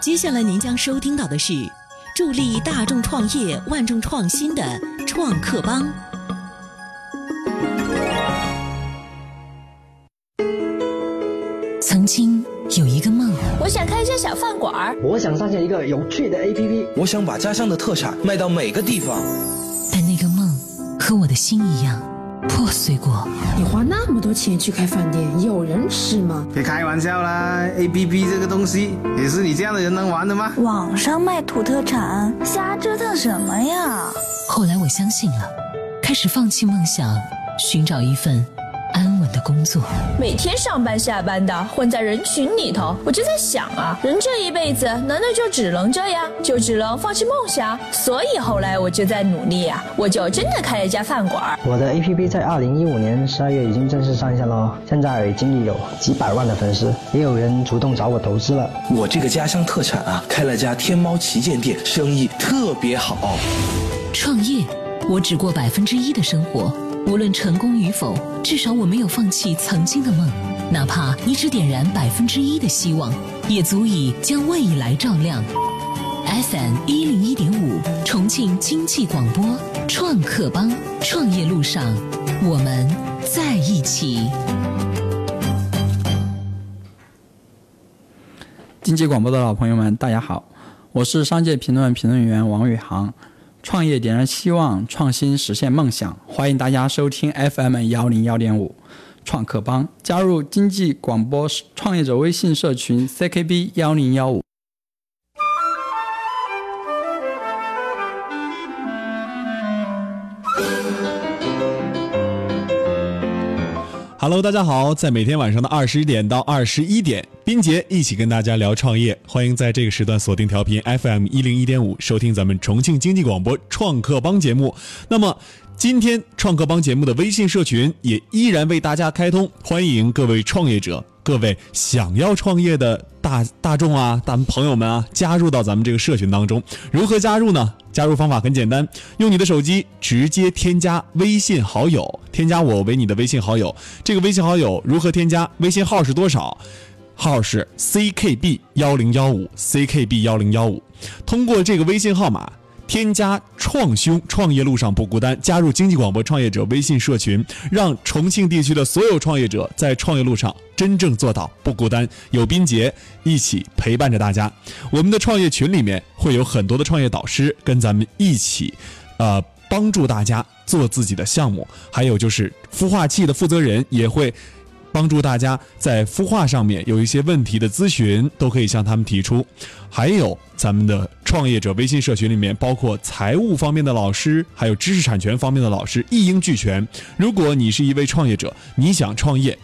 接下来您将收听到的是助力大众创业、万众创新的创客帮。曾经有一个梦，我想开一家小饭馆儿，我想上线一个有趣的 APP，我想把家乡的特产卖到每个地方。但那个梦和我的心一样破碎过。你花那么多钱去开饭店，有人吃吗？别开玩笑啦！A P P 这个东西也是你这样的人能玩的吗？网上卖土特产，瞎折腾什么呀？后来我相信了，开始放弃梦想，寻找一份安稳的工作。每天上班下班的混在人群里头，我就在想啊，人这一辈子难道就只能这样，就只能放弃梦想？所以后来我就在努力啊，我就真的开了一家饭馆。我的 APP 在二零一五年十二月已经正式上线了，现在已经有几百万的粉丝，也有人主动找我投资了。我这个家乡特产啊，开了家天猫旗舰店，生意特别好。创业，我只过百分之一的生活。无论成功与否，至少我没有放弃曾经的梦。哪怕你只点燃百分之一的希望，也足以将未来照亮。FM 一零一点五，重庆经济广播，创客帮，创业路上，我们在一起。经济广播的老朋友们，大家好，我是商界评论评论员王宇航。创业点燃希望，创新实现梦想。欢迎大家收听 FM 幺零幺点五创客帮，加入经济广播创业者微信社群 CKB 幺零幺五。Hello，大家好，在每天晚上的二十点到二十一点，冰杰一起跟大家聊创业，欢迎在这个时段锁定调频 FM 一零一点五，收听咱们重庆经济广播创客帮节目。那么，今天创客帮节目的微信社群也依然为大家开通，欢迎各位创业者、各位想要创业的大大众啊、咱们朋友们啊，加入到咱们这个社群当中。如何加入呢？加入方法很简单，用你的手机直接添加微信好友，添加我为你的微信好友。这个微信好友如何添加？微信号是多少？号是 ckb 幺零幺五 ckb 幺零幺五。通过这个微信号码。添加“创兄”，创业路上不孤单。加入经济广播创业者微信社群，让重庆地区的所有创业者在创业路上真正做到不孤单。有斌杰一起陪伴着大家。我们的创业群里面会有很多的创业导师跟咱们一起，呃，帮助大家做自己的项目。还有就是孵化器的负责人也会。帮助大家在孵化上面有一些问题的咨询，都可以向他们提出。还有咱们的创业者微信社群里面，包括财务方面的老师，还有知识产权方面的老师，一应俱全。如果你是一位创业者，你想创业，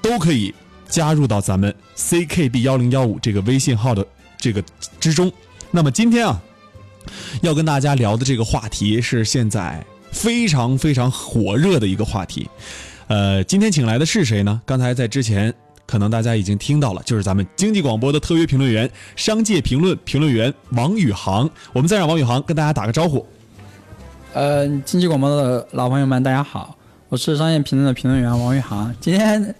都可以加入到咱们 CKB 幺零幺五这个微信号的这个之中。那么今天啊，要跟大家聊的这个话题是现在非常非常火热的一个话题。呃，今天请来的是谁呢？刚才在之前，可能大家已经听到了，就是咱们经济广播的特约评论员、商界评论评论员王宇航。我们再让王宇航跟大家打个招呼。呃，经济广播的老朋友们，大家好，我是商业评论的评论员王宇航。今天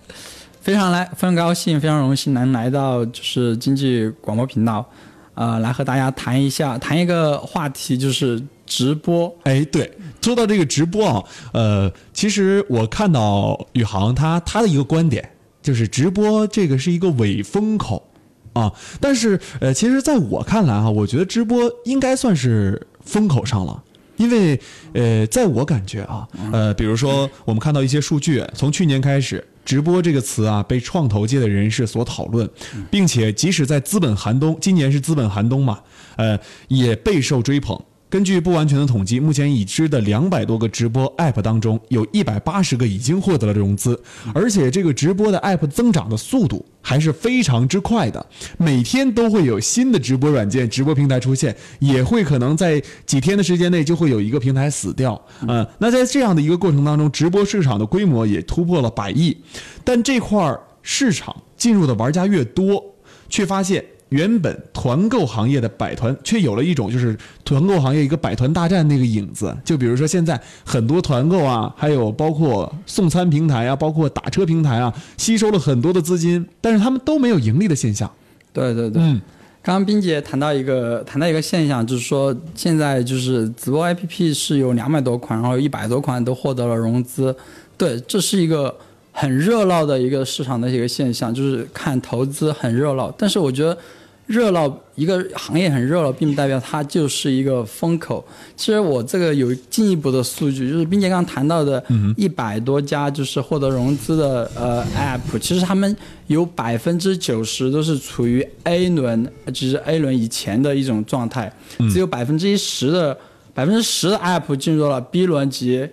非常来，非常高兴，非常荣幸能来到就是经济广播频道，呃，来和大家谈一下，谈一个话题，就是直播。哎，对。说到这个直播啊，呃，其实我看到宇航他他的一个观点，就是直播这个是一个伪风口，啊，但是呃，其实在我看来啊，我觉得直播应该算是风口上了，因为呃，在我感觉啊，呃，比如说我们看到一些数据，从去年开始，直播这个词啊被创投界的人士所讨论，并且即使在资本寒冬，今年是资本寒冬嘛，呃，也备受追捧。根据不完全的统计，目前已知的两百多个直播 App 当中，有一百八十个已经获得了融资，而且这个直播的 App 增长的速度还是非常之快的，每天都会有新的直播软件、直播平台出现，也会可能在几天的时间内就会有一个平台死掉。嗯，那在这样的一个过程当中，直播市场的规模也突破了百亿，但这块市场进入的玩家越多，却发现。原本团购行业的百团，却有了一种就是团购行业一个百团大战那个影子。就比如说现在很多团购啊，还有包括送餐平台啊，包括打车平台啊，吸收了很多的资金，但是他们都没有盈利的现象。对对对，嗯，刚刚冰姐谈到一个谈到一个现象，就是说现在就是直播 APP 是有两百多款，然后一百多款都获得了融资，对，这是一个很热闹的一个市场的一个现象，就是看投资很热闹，但是我觉得。热闹一个行业很热闹，并不代表它就是一个风口。其实我这个有进一步的数据，就是并且刚谈到的一百多家就是获得融资的呃 App，其实他们有百分之九十都是处于 A 轮，就是 A 轮以前的一种状态，只有百分之一十的百分之十的 App 进入了 B 轮及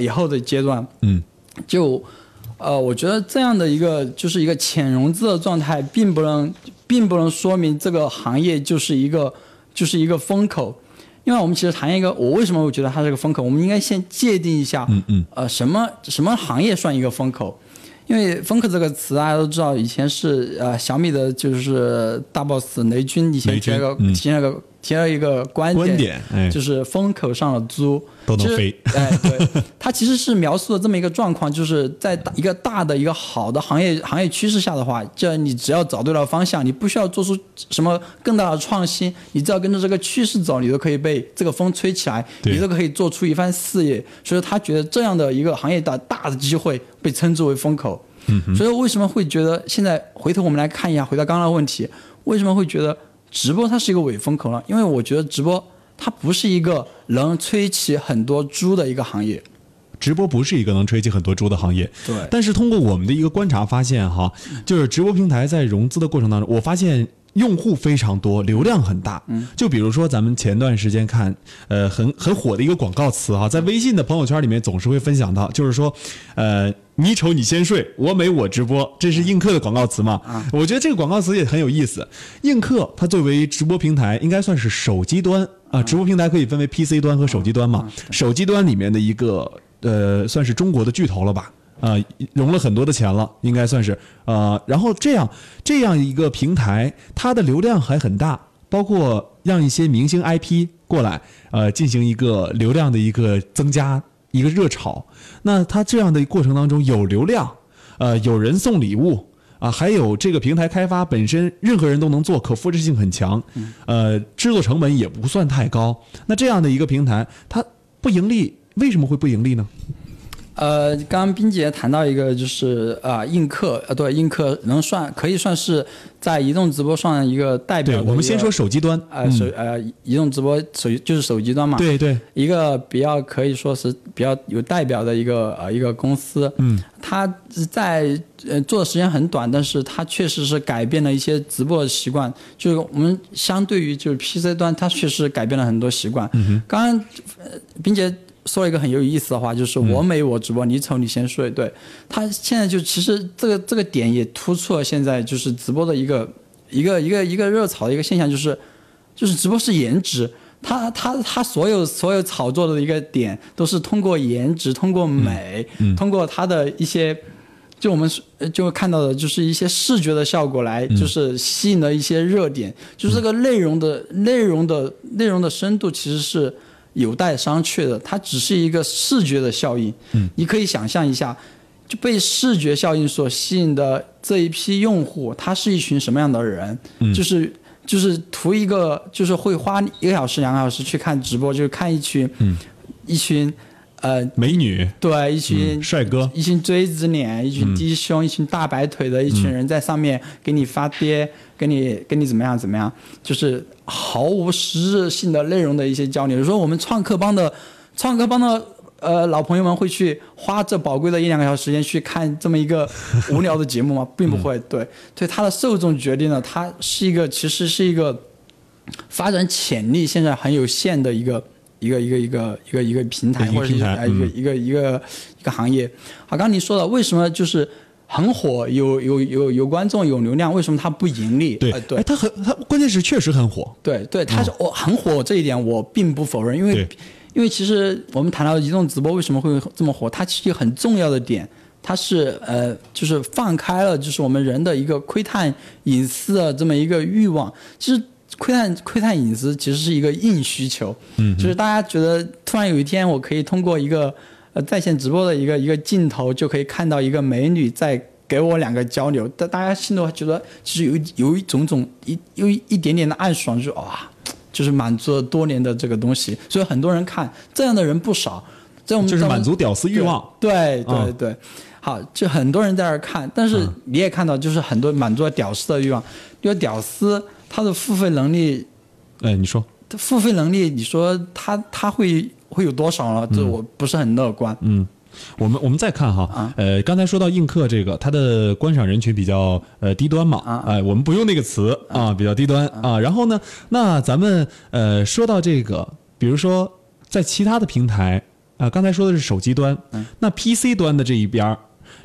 以后的阶段。嗯，就呃，我觉得这样的一个就是一个浅融资的状态，并不能。并不能说明这个行业就是一个就是一个风口，因为我们其实谈一个，我为什么会觉得它是个风口？我们应该先界定一下，嗯嗯，呃，什么什么行业算一个风口？因为风口这个词大家都知道，以前是呃小米的就是大 boss 雷军以前提了个提了个。提了一个观点，就是风口上的猪都能飞。哎，对，它其实是描述了这么一个状况，就是在一个大的一个好的行业行业趋势下的话，这你只要找对了方向，你不需要做出什么更大的创新，你只要跟着这个趋势走，你都可以被这个风吹起来，你都可以做出一番事业。所以他觉得这样的一个行业的大的机会被称之为风口。嗯所以为什么会觉得现在回头我们来看一下，回到刚刚的问题，为什么会觉得？直播它是一个伪风口了，因为我觉得直播它不是一个能吹起很多猪的一个行业，直播不是一个能吹起很多猪的行业。对，但是通过我们的一个观察发现，哈，就是直播平台在融资的过程当中，我发现。用户非常多，流量很大。嗯，就比如说咱们前段时间看，呃，很很火的一个广告词哈，在微信的朋友圈里面总是会分享到，就是说，呃，你丑你先睡，我美我直播，这是映客的广告词嘛？啊，我觉得这个广告词也很有意思。映客它作为直播平台，应该算是手机端啊，直播平台可以分为 PC 端和手机端嘛？手机端里面的一个呃，算是中国的巨头了吧？啊，融了很多的钱了，应该算是呃，然后这样这样一个平台，它的流量还很大，包括让一些明星 IP 过来，呃，进行一个流量的一个增加，一个热炒。那它这样的过程当中有流量，呃，有人送礼物啊，还有这个平台开发本身任何人都能做，可复制性很强，呃，制作成本也不算太高。那这样的一个平台，它不盈利，为什么会不盈利呢？呃，刚刚冰姐谈到一个，就是啊，映客，呃，对，映客能算可以算是在移动直播上一个代表。对，我们先说手机端，呃，手呃，移动直播手就是手机端嘛。对对。一个比较可以说是比较有代表的一个呃一个公司。嗯。它在呃做的时间很短，但是它确实是改变了一些直播的习惯。就是我们相对于就是 PC 端，它确实改变了很多习惯。嗯刚刚冰姐。说了一个很有意思的话，就是我美我直播，你丑你先睡。对他现在就其实这个这个点也突出了现在就是直播的一个一个一个一个热炒的一个现象，就是就是直播是颜值，他他他所有所有炒作的一个点都是通过颜值、通过美、通过他的一些就我们就看到的就是一些视觉的效果来就是吸引了一些热点，就是这个内容的内容的内容的深度其实是。有待商榷的，它只是一个视觉的效应。嗯，你可以想象一下，就被视觉效应所吸引的这一批用户，他是一群什么样的人？嗯，就是就是图一个，就是会花一个小时、两个小时去看直播，就是看一群，嗯，一群。呃，美女对一群帅哥，一群锥子脸，一群低胸，一群大白腿的一群人在上面给你发爹，给你给你怎么样怎么样，就是毫无实质性的内容的一些交流。有时候我们创客帮的创客帮的呃老朋友们会去花这宝贵的一两个小时时间去看这么一个无聊的节目吗？并不会。对，对，他的受众决定了他是一个其实是一个发展潜力现在很有限的一个。一个一个一个一个一个平台，或者是一个一个一个一个行业。好，刚刚你说了，为什么就是很火，有有有有观众，有流量，为什么它不盈利？对对，它很它关键是确实很火。对对，它是我很火这一点我并不否认，因为因为其实我们谈到移动直播为什么会这么火，它其实很重要的点，它是呃就是放开了就是我们人的一个窥探隐私的这么一个欲望，其实。窥探窥探隐私其实是一个硬需求，嗯，就是大家觉得突然有一天我可以通过一个呃在线直播的一个一个镜头就可以看到一个美女在给我两个交流，但大家心里觉得其实有有一种种一有一一点点的暗爽，就是哇，就是满足了多年的这个东西，所以很多人看这样的人不少，在我们就是满足屌丝欲望。对对嗯。对，好，就很多人在那儿看，但是你也看到，就是很多满足了屌丝的欲望，因为屌丝他的付费能力，哎，你说，付费能力，你说它它会会有多少呢？这我不是很乐观。嗯，我们我们再看哈，啊呃，刚才说到映客这个，它的观赏人群比较呃低端嘛，啊哎、我们不用那个词啊，比较低端啊。然后呢，那咱们呃说到这个，比如说在其他的平台啊、刚才说的是手机端，嗯那 PC 端的这一边儿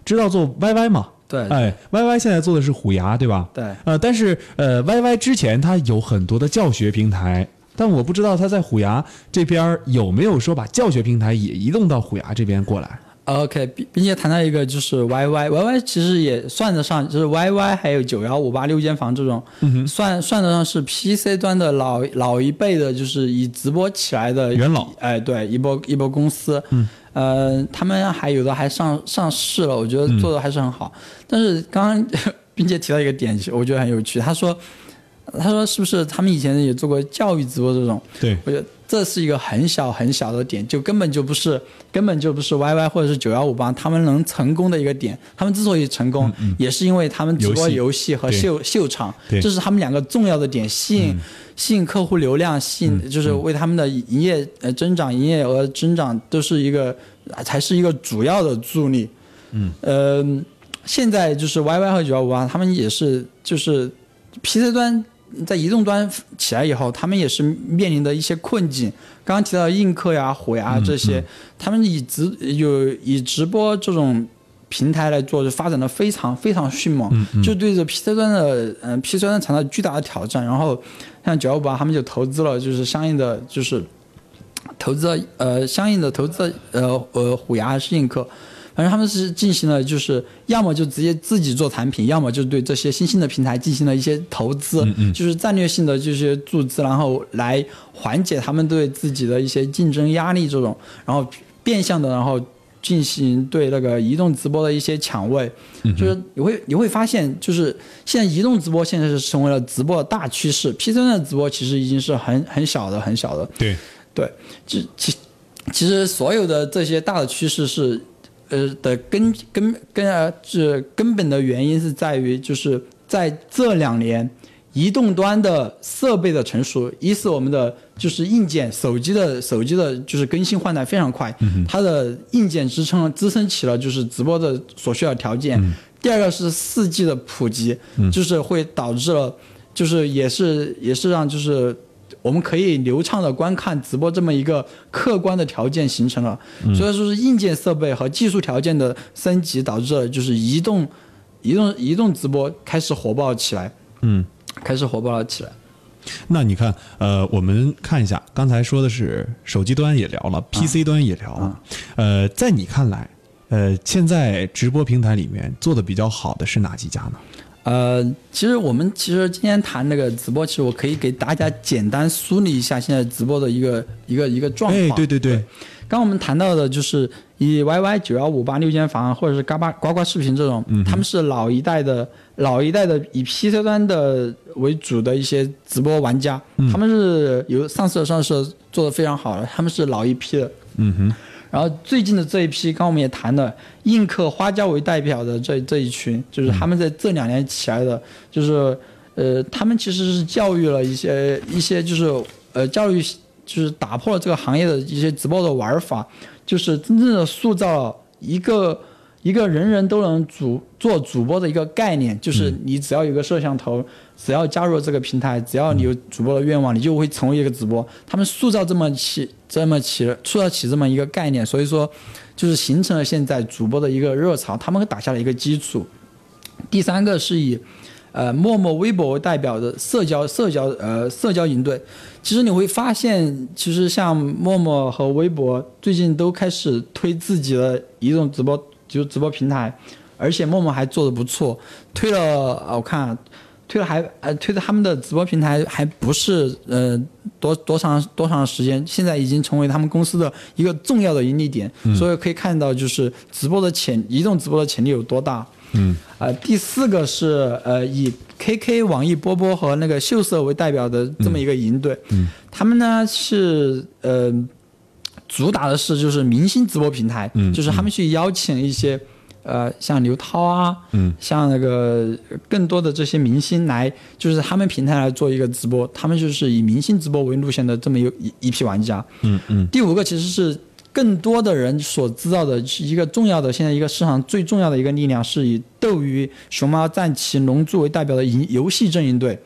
知道做 YY 吗？对哎，YY 现在做的是虎牙，对吧？对。呃，但是呃，YY 之前它有很多的教学平台，但我不知道它在虎牙这边有没有说把教学平台也移动到虎牙这边过来。OK，并并且谈到一个就是 YY，YY 其实也算得上，就是 YY 还有九幺五八六间房这种，算算得上是 PC 端的老老一辈的，就是以直播起来的元老。哎，对，一波一波公司，嗯，呃，他们还有的还上上市了，我觉得做的还是很好。但是刚刚 并且提到一个点，我觉得很有趣，他说。他说：“是不是他们以前也做过教育直播这种？对我觉得这是一个很小很小的点，就根本就不是根本就不是 YY 或者是九幺五八他们能成功的一个点。他们之所以成功，也是因为他们直播嗯游戏和对。秀秀场，这是他们两个重要的点，吸引、吸引客户流量，吸引就是为他们的营业呃增长、营业额增长都是一个才是一个主要的助力。嗯，呃，现在就是 YY 和九幺五八，他们也是就是 PC 端在移动端起来以后，他们也是面临的一些困境。刚刚提到映客呀、虎牙这些，他们以直有以直播这种平台来做，就发展的非常非常迅猛，就对着 PC 端的嗯、PC 端产生巨大的挑战。然后像九幺五八，他们就投资了，就是相应的就是投资了呃相应的投资了呃呃虎牙还是映客。反正他们是进行了，就是要么就直接自己做产品，要么就对这些新兴的平台进行了一些投资，就是战略性的这些注资，然后来缓解他们对自己的一些竞争压力这种，然后变相的，然后进行对那个移动直播的一些抢位，就是你会你会发现，就是现在移动直播现在是成为了直播的大趋势，PC 端的直播其实已经是很很小的很小的，对，对，其其其实所有的这些大的趋势是，呃的根根根呃是根本的原因是在于，就是在这两年，移动端的设备的成熟，一是我们的就是硬件手机的手机的就是更新换代非常快，它的硬件支撑支撑起了就是直播的所需要条件。第二个是四 G 的普及，就是会导致了，就是也是也是让就是我们可以流畅的观看直播这么一个客观的条件形成了，所以说是硬件设备和技术条件的升级导致了就是移动移动移动直播开始火爆起来，嗯，开始火爆了起来。那你看，呃，我们看一下，刚才说的是手机端也聊了，PC 端也聊了，呃，在你看来，呃，现在直播平台里面做的比较好的是哪几家呢？呃，其实我们其实今天谈那个直播，其实我可以给大家简单梳理一下现在直播的一个一个一个状况。哎，对对对，刚刚我们谈到的就是以 YY 九幺五八六间房，或者是嘎巴呱呱视频这种，他们是老一代的老一代的以 PC 端的为主的一些直播玩家，他们是有上市的上市做的非常好的，他们是老一批的。嗯哼，然后最近的这一批，刚我们也谈了，映客、花椒为代表的这这一群，就是他们在这两年起来的，就是呃，他们其实是教育了一些一些，就是呃，教育就是打破了这个行业的一些直播的玩法，就是真正的塑造了一个一个人人都能主做主播的一个概念，就是你只要有个摄像头，只要加入这个平台，只要你有主播的愿望，你就会成为一个直播。他们塑造这么起这么起塑造起这么一个概念，所以说就是形成了现在主播的一个热潮，他们打下了一个基础。第三个是以呃陌陌、微博为代表的社交社交呃社交营队。其实你会发现，其实像陌陌和微博最近都开始推自己的移动直播，就是直播平台，而且陌陌还做的不错，推了呃我看啊推了还呃推的他们的直播平台还不是呃多多长多长时间，现在已经成为他们公司的一个重要的盈利点，所以可以看到就是直播的潜移动直播的潜力有多大。嗯，呃，第四个是呃以 KK、网易波波和那个秀色为代表的这么一个营队，嗯，他们呢是呃主打的是就是明星直播平台，嗯就是他们去邀请一些。呃，像刘涛啊，嗯，像那个更多的这些明星来，就是他们平台来做一个直播，他们就是以明星直播为路线的这么一一一批玩家。嗯嗯。第五个其实是更多的人所知道的一个重要的，现在一个市场最重要的一个力量，是以斗鱼、熊猫、战旗、龙珠为代表的游游戏阵营队。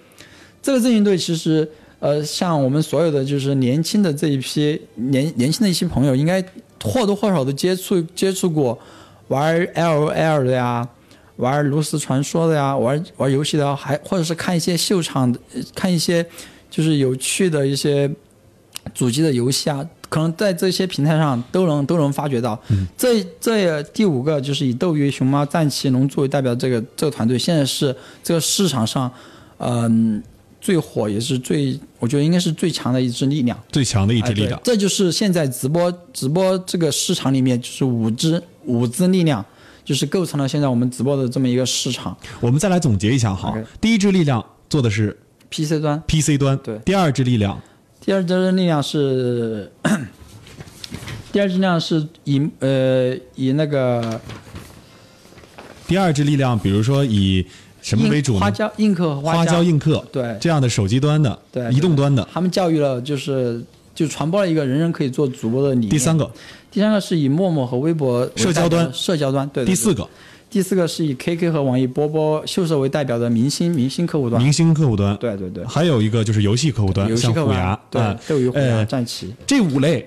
这个阵营队其实，呃，像我们所有的就是年轻的这一批年年轻的一些朋友，应该或多或少的接触接触过。玩 L O L 的呀，玩炉石传说的呀，玩玩游戏的，还或者是看一些秀场的，看一些就是有趣的一些主机的游戏啊，可能在这些平台上都能都能发掘到。嗯、这这第五个就是以斗鱼、熊猫、战旗、龙珠为代表这个这个团队，现在是这个市场上嗯、呃、最火也是最，我觉得应该是最强的一支力量，最强的一支力量。哎、这就是现在直播直播这个市场里面就是五支。五支力量就是构成了现在我们直播的这么一个市场。我们再来总结一下哈，第一支力量做的是 PC 端，PC 端对。第二支力量，第二支力量是，第二支力量是以呃以那个，第二支力量，比如说以什么为主呢？花椒、映客、花椒、映客，对。这样的手机端的，对移动端的，他们教育了就是就传播了一个人人可以做主播的理念。第三个。第三个是以陌陌和微博社交端，社交端对，对。第四个，第四个是以 KK 和网易波波秀社为代表的明星明星客户端。明星客户端，对对对。还有一个就是游戏客户端，游戏客户端，像虎牙，对，斗鱼、虎牙、呃、战旗这五类，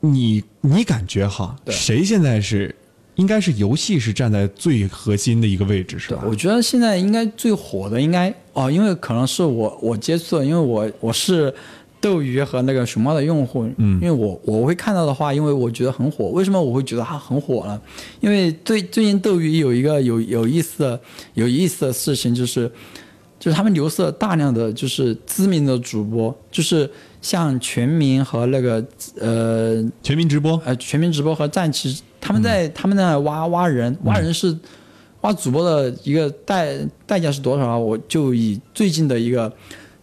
你你感觉哈，谁现在是应该是游戏是站在最核心的一个位置是吧？我觉得现在应该最火的应该哦，因为可能是我我接触的，因为我我是。斗鱼和那个熊猫的用户，嗯，因为我我会看到的话，因为我觉得很火。为什么我会觉得它很火呢？因为最最近斗鱼有一个有有意思的有意思的事情，就是就是他们流失了大量的就是知名的主播，就是像全民和那个呃全民直播，呃全民直播和战旗，他们在、嗯、他们在挖挖人，挖人是、嗯、挖主播的一个代代价是多少啊？我就以最近的一个。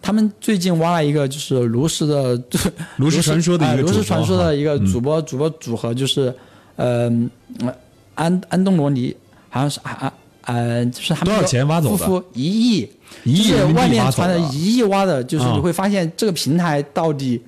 他们最近挖了一个就是炉石的 炉石传说的一个炉石传说的一个主播主播组合，就是呃安安东罗尼，好像是啊呃就是他们多少钱挖走的？一亿，一亿就是外面传的一亿挖的，就是你会发现这个平台到底。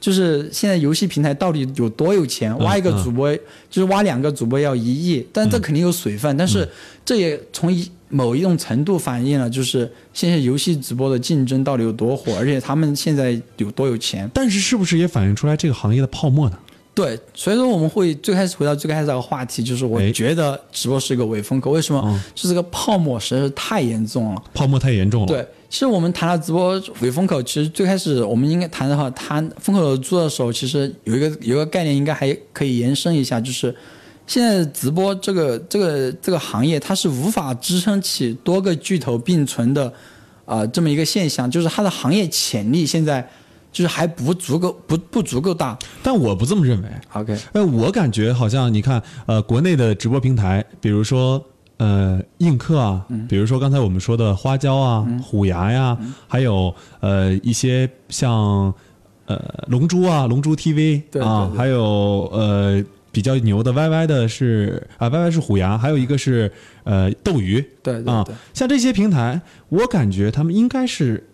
就是现在游戏平台到底有多有钱？挖一个主播，就是挖两个主播要一亿，但这肯定有水分。但是这也从一某一种程度反映了，就是现在游戏直播的竞争到底有多火，而且他们现在有多有钱。但是是不是也反映出来这个行业的泡沫呢？对，所以说我们会最开始回到最开始那个话题，就是我觉得直播是一个伪风口，为什么？是这个泡沫实在是太严重了，泡沫太严重了。对。其实我们谈到直播伪风口，其实最开始我们应该谈的话，谈风口做的时候，其实有一个有一个概念，应该还可以延伸一下，就是现在直播这个这个这个行业，它是无法支撑起多个巨头并存的啊、呃、这么一个现象，就是它的行业潜力现在就是还不足够不不足够大。但我不这么认为。OK，哎，我感觉好像你看，呃，国内的直播平台，比如说。呃，映客啊，嗯、比如说刚才我们说的花椒啊、嗯、虎牙呀、嗯，还有呃一些像呃龙珠啊、龙珠 TV 对还有呃比较牛的 YY 的是啊，YY 是虎牙，还有一个是呃斗鱼，对对啊，像这些平台，我感觉他们应该是。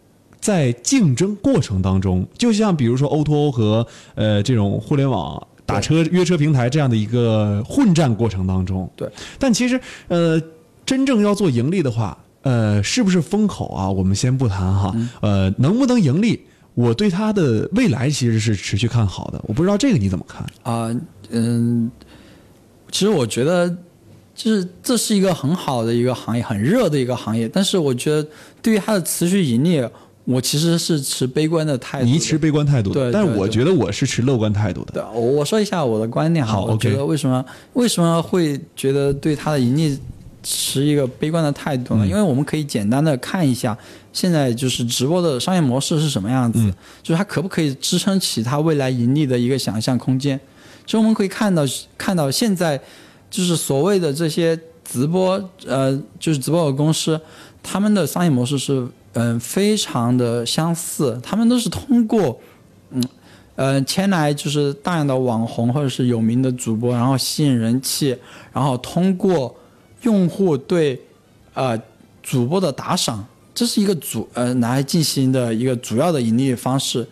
在竞争过程当中，就像比如说 O2O 和呃这种互联网打车约车平台这样的一个混战过程当中，对。但其实呃，真正要做盈利的话，呃，是不是风口啊？我们先不谈哈，嗯、呃，能不能盈利？我对它的未来其实是持续看好的。我不知道这个你怎么看啊、呃？嗯，其实我觉得就是这是一个很好的一个行业，很热的一个行业。但是我觉得对于它的持续盈利，我其实是持悲观的态度。你持悲观态度，对，但是我觉得我是持乐观态度的。对，我说一下我的观点哈。好，我觉得为什么为什么会觉得对它的盈利持一个悲观的态度呢？嗯、因为我们可以简单的看一下现在就是直播的商业模式是什么样子，嗯、就是它可不可以支撑起它未来盈利的一个想象空间。其实我们可以看到，看到现在就是所谓的这些直播呃就是直播的公司，他们的商业模式是嗯、非常的相似，他们都是通过嗯呃前来就是大量的网红或者是有名的主播，然后吸引人气，然后通过用户对呃主播的打赏，这是一个主呃来进行的一个主要的盈利方式。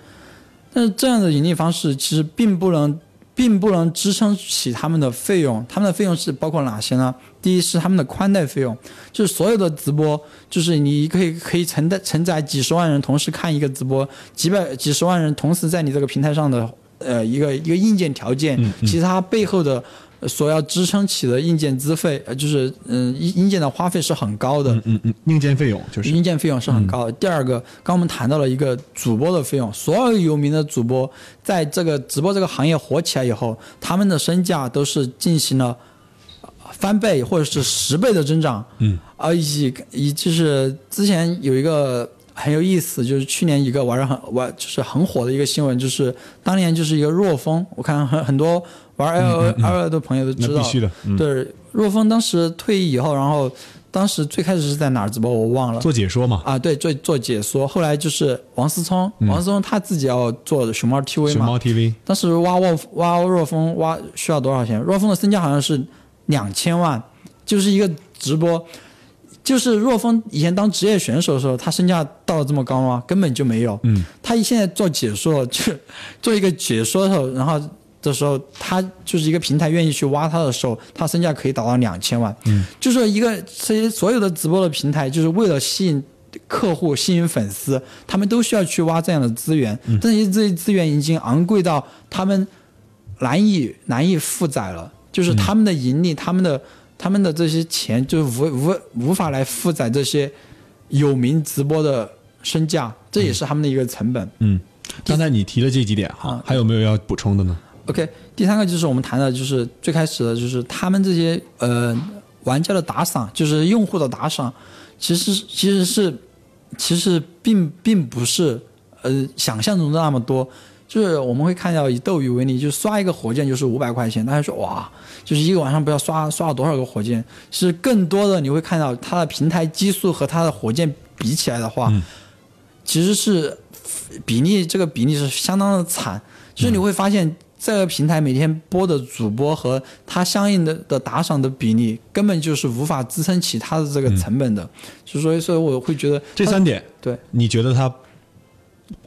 但是这样的盈利方式其实并不能，并不能支撑起他们的费用。他们的费用是包括哪些呢？第一是他们的宽带费用，就是所有的直播，就是你可以可以承载承载几十万人同时看一个直播，几百几十万人同时在你这个平台上的呃一个一个硬件条件，其实它背后的。呃所要支撑起的硬件资费，呃，就是嗯，硬硬件的花费是很高的，嗯嗯，硬件费用就是硬件费用是很高的。第二个，刚我们谈到了一个主播的费用，所有有名的主播在这个直播这个行业火起来以后，他们的身价都是进行了呃翻倍或者是十倍的增长。嗯，而以以就是之前有一个很有意思，就是去年一个玩的很玩就是很火的一个新闻，就是当年就是一个若风，我看很很多玩 L O L 的朋友都知道，那必须的嗯对，若风当时退役以后，然后当时最开始是在哪儿直播我忘了，做解说嘛，啊，对，做做解说。后来就是王思聪，王思聪他自己要做熊猫 TV 嘛，嗯熊猫 TV 当时挖沃挖若风挖需要多少钱？若风的身价好像是两千万，就是一个直播。就是若风以前当职业选手的时候，他身价到了这么高吗？根本就没有。嗯，他现在做解说，就做一个解说的时候，然后的时候，他就是一个平台愿意去挖他的时候，他身价可以达到两千万。嗯，就是一个这些所有的直播的平台，就是为了吸引客户、吸引粉丝，他们都需要去挖这样的资源。嗯但是这些资源已经昂贵到他们难以难以负载了，就是他们的盈利、他们的他们的这些钱，就无无无法来负载这些有名直播的身价，这也是他们的一个成本。嗯，刚才你提了这几点哈，还有没有要补充的呢？OK，第三个就是我们谈的，就是最开始的，就是他们这些呃玩家的打赏，就是用户的打赏，其实其实是其实并并不是呃想象中的那么多。就是我们会看到以斗鱼为例，就刷一个火箭就是五百块钱，大家说哇，就是一个晚上不要刷刷了多少个火箭？是更多的你会看到它的平台基数和它的火箭比起来的话，其实是比例这个比例是相当的惨，就是你会发现这个平台每天播的主播和它相应的的打赏的比例，根本就是无法支撑起它的这个成本的，所以所以所以我会觉得这三点，对。你觉得它不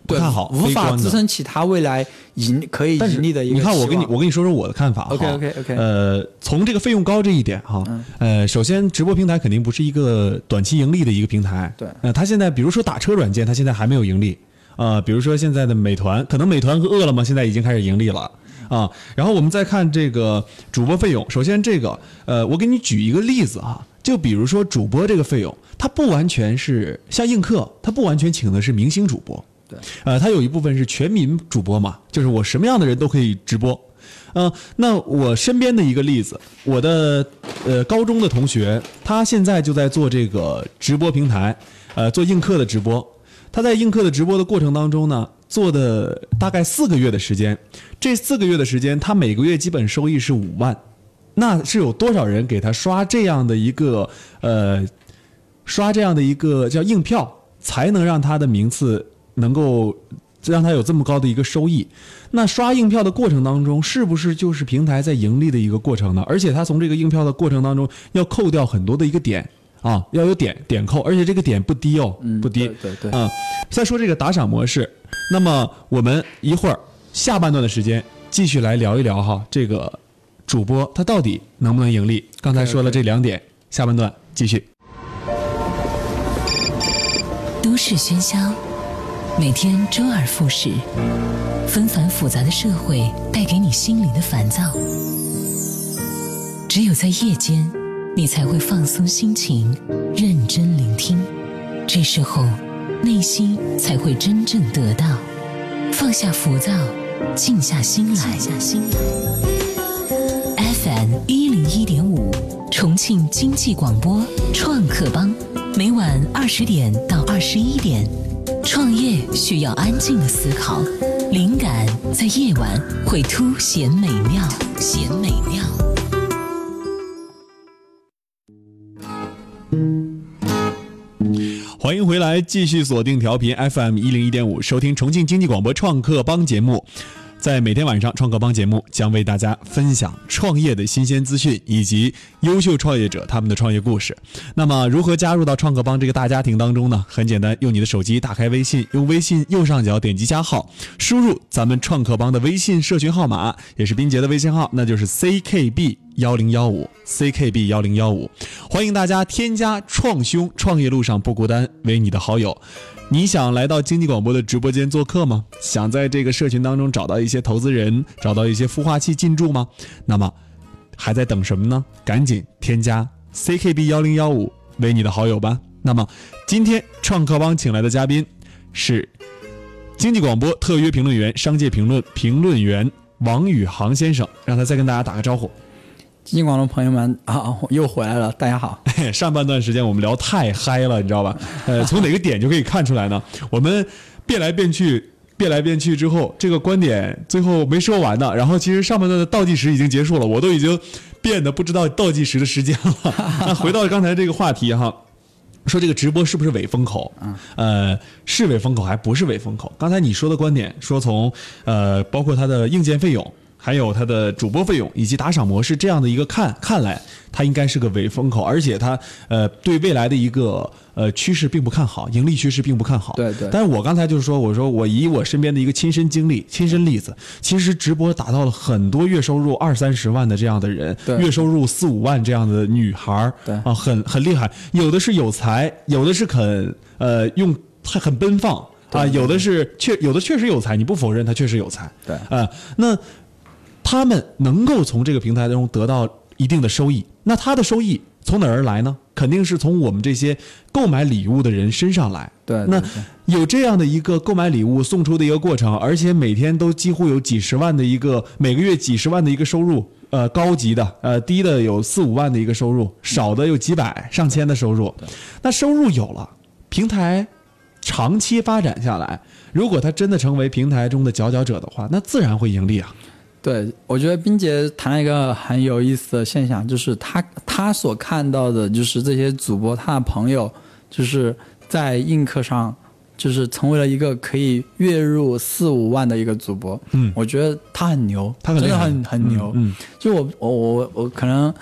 对看好，无法支撑起它未来盈可以盈利的一个你看，我跟你我跟你说说我的看法。OK，OK，OK。呃，从这个费用高这一点哈，呃，首先直播平台肯定不是一个短期盈利的一个平台。对。呃，它现在比如说打车软件，它现在还没有盈利。啊，比如说现在的美团，可能美团和饿了么现在已经开始盈利了啊。然后我们再看这个主播费用，首先这个，呃，我给你举一个例子哈，就比如说主播这个费用，它不完全是像映客，它不完全请的是明星主播，对，呃，它有一部分是全民主播嘛，就是我什么样的人都可以直播。嗯、那我身边的一个例子，我的呃高中的同学，他现在就在做这个直播平台，呃，做映客的直播。他在映客的直播的过程当中呢，做的大概四个月的时间，这四个月的时间，他每个月基本收益是五万。那是有多少人给他刷这样的一个呃，刷这样的一个叫硬票，才能让他的名次能够让他有这么高的一个收益？那刷硬票的过程当中，是不是就是平台在盈利的一个过程呢？而且他从这个硬票的过程当中要扣掉很多的一个点啊，要有点点扣，而且这个点不低哦，不低。对对对啊、再说这个打赏模式，那么我们一会儿下半段的时间继续来聊一聊哈，这个主播他到底能不能盈利？刚才说了这两点，下半段继续。都市喧嚣，每天周而复始，纷繁复杂的社会带给你心灵的烦躁。只有在夜间，你才会放松心情，认真聆听。这时候，内心才会真正得到放下浮躁，静下心来。FM 一零一点五，重庆经济广播创客帮，每晚二十点到二十一点。创业需要安静的思考，灵感在夜晚会凸显美妙，显美妙。欢迎回来，继续锁定调频 FM 一零一点五，收听重庆经济广播创客帮节目。在每天晚上，创客帮节目将为大家分享创业的新鲜资讯以及优秀创业者他们的创业故事。那么，如何加入到创客帮这个大家庭当中呢？很简单，用你的手机打开微信，用微信右上角点击加号，输入咱们创客帮的微信社群号码，也是斌杰的微信号，那就是 CKB 幺零幺五 CKB 幺零幺五。欢迎大家添加创兄，创业路上不孤单为你的好友。你想来到经济广播的直播间做客吗？想在这个社群当中找到一些投资人，找到一些孵化器进驻吗？那么还在等什么呢？赶紧添加 CKB 幺零幺五为你的好友吧。那么今天创客帮请来的嘉宾是经济广播特约评论员、商界评论评论员王宇航先生，让他再跟大家打个招呼。经济广的朋友们啊，又回来了，大家好。上半段时间我们聊太嗨了，你知道吧？呃，从哪个点就可以看出来呢？我们变来变去，变来变去之后，这个观点最后没说完呢。然后其实上半段的倒计时已经结束了，我都已经变得不知道倒计时的时间了。那回到刚才这个话题哈，说这个直播是不是伪风口？呃，是伪风口还不是伪风口？刚才你说的观点说从呃，包括它的硬件费用。还有他的主播费用以及打赏模式这样的一个看看来，它应该是个伪风口，而且它呃对未来的一个呃趋势并不看好，盈利趋势并不看好。对对。但是我刚才就是说，我说我以我身边的一个亲身经历、亲身例子，其实直播达到了很多月收入二三十万的这样的人，月收入四五万这样的女孩儿，对啊，很很厉害。有的是有才，有的是肯呃用很很奔放啊，有的是确有的确实有才，你不否认他确实有才。对啊，那。他们能够从这个平台中得到一定的收益，那他的收益从哪儿而来呢？肯定是从我们这些购买礼物的人身上来。对，那有这样的一个购买礼物送出的一个过程，而且每天都几乎有几十万的一个每个月几十万的一个收入，呃，高级的，呃，低的有四五万的一个收入，少的有几百上千的收入。那收入有了，平台长期发展下来，如果他真的成为平台中的佼佼者的话，那自然会盈利啊。对，我觉得冰姐谈了一个很有意思的现象，就是她她所看到的，就是这些主播他的朋友，就是在映客上，就是成为了一个可以月入四五万的一个主播。嗯，我觉得他很牛，他真的很很牛。嗯，就我我我我可能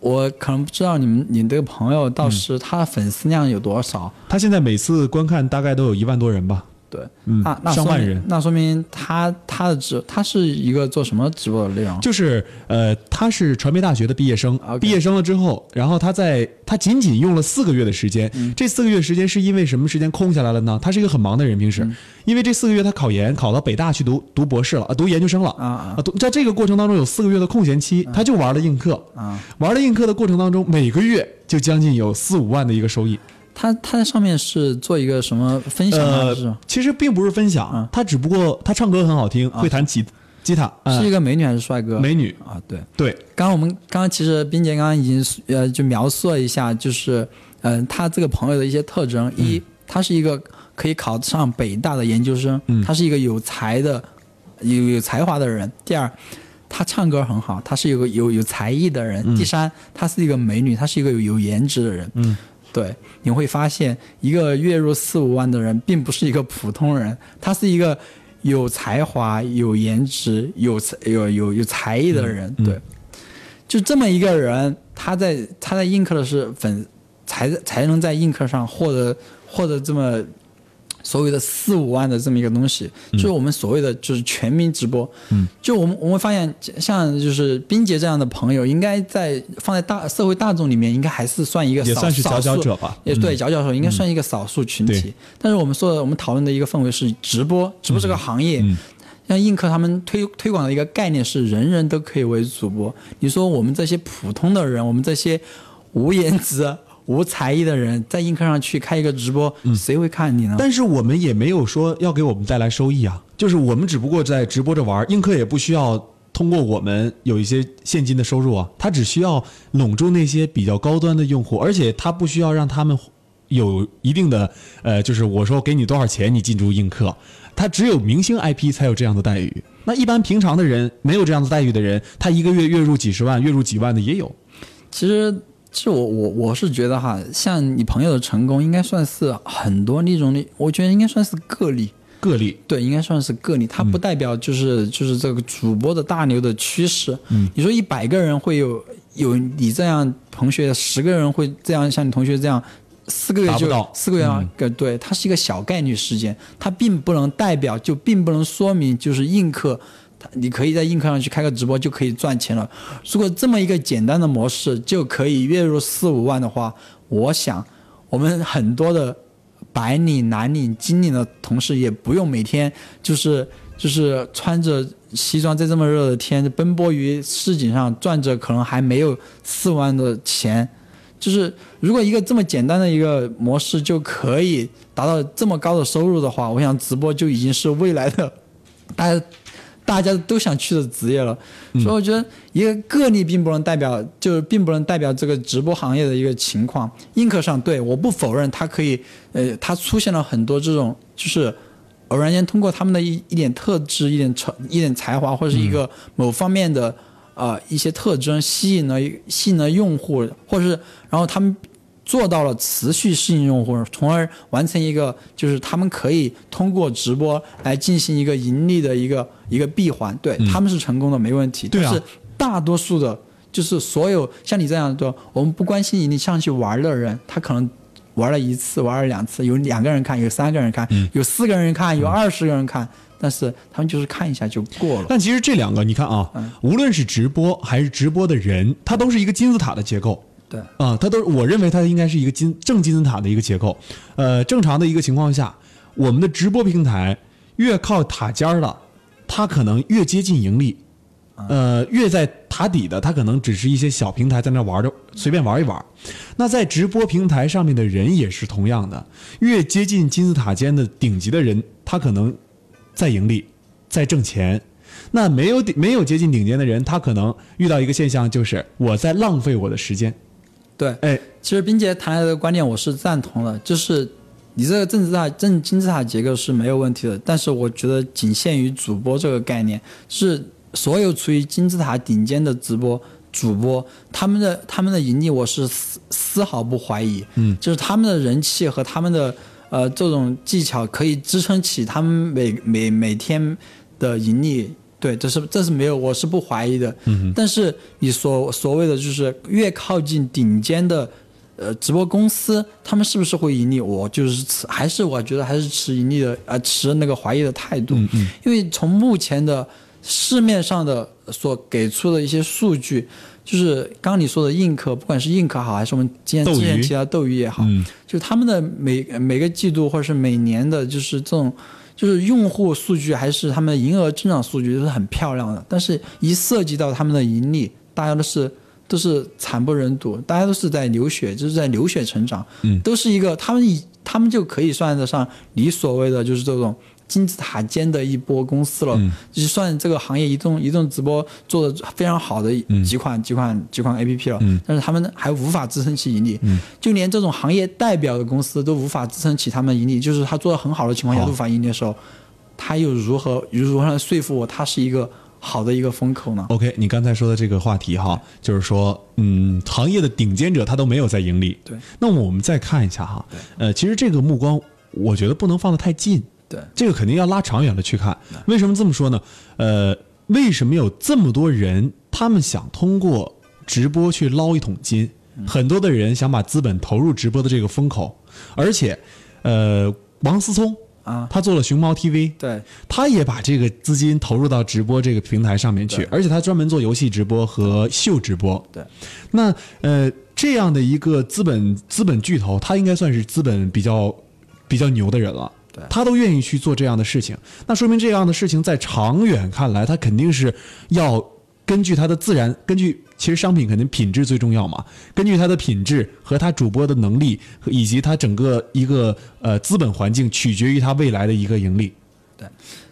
我可能不知道你们你这个朋友到时他的粉丝量有多少？他现在每次观看大概都有一万多人吧。对，嗯，那上万人，那说明他他的直他是一个做什么直播的内容？就是呃，他是传媒大学的毕业生，毕业生了之后，然后他在他仅仅用了四个月的时间，这四个月时间是因为什么时间空下来了呢？他是一个很忙的人，平时，因为这四个月他考研考到北大去读读博士了啊，读研究生了啊啊，读在这个过程当中有四个月的空闲期，他就玩了映客啊，玩了映客的过程当中，每个月就将近有四五万的一个收益。他他在上面是做一个什么分享呃，其实并不是分享，他只不过他唱歌很好听，会弹吉吉他。是一个美女还是帅哥？美女。啊，对。对。刚刚我们刚刚其实冰姐刚刚已经呃就描述了一下，就是嗯他这个朋友的一些特征：一，他是一个可以考上北大的研究生，他是一个有才的有有才华的人；第二，他唱歌很好，他是一个有有才艺的人；第三，他是一个美女，他是一个有有颜值的人。嗯。对，你会发现一个月入四五万的人，并不是一个普通人，他是一个有才华、有颜值、有有有有才艺的人。对，就这么一个人，他在他在映客的是粉，才才能在映客上获得获得这么。所谓的四五万的这么一个东西，就是我们所谓的就是全民直播。嗯，就我们我们发现，像就是冰杰这样的朋友，应该在放在大社会大众里面，应该还是算一个也算是佼佼者吧。也对，佼佼者应该算一个少数群体。但是我们说的，我们讨论的一个氛围是直播，直播这个行业，像映客他们推推广的一个概念是人人都可以为主播。你说我们这些普通的人，我们这些无颜值。无才艺的人在映客上去开一个直播，谁会看你呢？但是我们也没有说要给我们带来收益啊，就是我们只不过在直播着玩，映客也不需要通过我们有一些现金的收入啊，他只需要拢住那些比较高端的用户，而且他不需要让他们有一定的呃，就是我说给你多少钱你进驻映客，他只有明星 IP 才有这样的待遇。那一般平常的人没有这样的待遇的人，他一个月月入几十万、月入几万的也有。其实。其实我我我是觉得哈，像你朋友的成功，应该算是很多那种，我觉得应该算是个例。个例对，应该算是个例，它不代表就是、就是这个主播的大牛的趋势。嗯，你说一百个人会有有你这样同学，十个人会这样像你同学这样，四个月就四个月啊，个对，它是一个小概率事件，它并不能代表，就并不能说明就是映客。你可以在映客上去开个直播就可以赚钱了。如果这么一个简单的模式就可以月入四五万的话，我想我们很多的白领、蓝领、金领的同事也不用每天就是就是穿着西装在这么热的天奔波于市井上，赚着可能还没有四万的钱。就是如果一个这么简单的一个模式就可以达到这么高的收入的话，我想直播就已经是未来的大家大家都想去的职业了。所以我觉得一个个例并不能代表，就是并不能代表这个直播行业的一个情况。映客上对，我不否认它可以，呃，它出现了很多这种就是。偶然间通过他们的一一点特质、一点才、一点才华，或者是一个某方面的呃一些特征，吸引了吸引了用户，或者是然后他们做到了持续吸引用户，从而完成一个就是他们可以通过直播来进行一个盈利的一个一个闭环，对、他们是成功的，没问题。对啊但是大多数的，就是所有像你这样的，我们不关心你上去玩的人，他可能。玩了一次，玩了两次，有两个人看，有三个人看，有四个人看，有二十个人看，但是他们就是看一下就过了。但其实这两个，你看啊，无论是直播还是直播的人，它都是一个金字塔的结构。对啊，它都我认为它应该是一个金正金字塔的一个结构。呃，正常的一个情况下，我们的直播平台越靠塔尖儿的，它可能越接近盈利。呃，越在塔底的，它可能只是一些小平台在那玩着，随便玩一玩。那在直播平台上面的人也是同样的，越接近金字塔尖的顶级的人，他可能在盈利，在挣钱。那没有顶没有接近顶尖的人，他可能遇到一个现象，就是我在浪费我的时间。对，哎，其实冰姐谈来的观点我是赞同的，就是你这个正字塔正金字塔结构是没有问题的，但是我觉得仅限于主播这个概念，是所有处于金字塔顶尖的直播主播，他们的他们的盈利我是丝丝毫不怀疑，嗯，就是他们的人气和他们的呃这种技巧可以支撑起他们每每每天的盈利。对，这是这是没有，我是不怀疑的。嗯，但是你所所谓的就是越靠近顶尖的，呃，直播公司，他们是不是会盈利？我就是持，还是我觉得还是持盈利的，呃，持那个怀疑的态度。嗯嗯，因为从目前的市面上的所给出的一些数据，就是刚刚你说的映客，不管是映客好，还是我们之前之前提到斗鱼也好，嗯就他们的每每个季度或者是每年的，就是这种。就是用户数据还是他们的营额增长数据都是很漂亮的，但是一涉及到他们的盈利，大家都是都是惨不忍睹，大家都是在流血，就是在流血成长，嗯。都是一个他们以他们就可以算得上你所谓的就是这种金字塔尖的一波公司了，嗯。就是算这个行业移动移动直播做的非常好的嗯。几款、几款几款 A P P 了，但是他们还无法支撑起盈利，嗯。就连这种行业代表的公司都无法支撑起他们的盈利，就是他做的很好的情况下都无法盈利的时候，他又如何如何来说服我他是一个好的一个风口呢？OK，你刚才说的这个话题哈，就是说，嗯，行业的顶尖者他都没有在盈利。对，那么我们再看一下哈，呃，其实这个目光我觉得不能放得太近，对这个肯定要拉长远了去看。为什么这么说呢？呃，为什么有这么多人他们想通过直播去捞一桶金？很多的人想把资本投入直播的这个风口，而且，呃，王思聪啊。他做了熊猫 TV，对，他也把这个资金投入到直播这个平台上面去，而且他专门做游戏直播和秀直播。对，那呃这样的一个资本资本巨头，他应该算是资本比较比较牛的人了。对。他都愿意去做这样的事情，那说明这样的事情在长远看来，他肯定是要根据它的自然，根据其实商品肯定品质最重要嘛，根据它的品质和它主播的能力，和以及它整个一个呃资本环境，取决于它未来的一个盈利。对。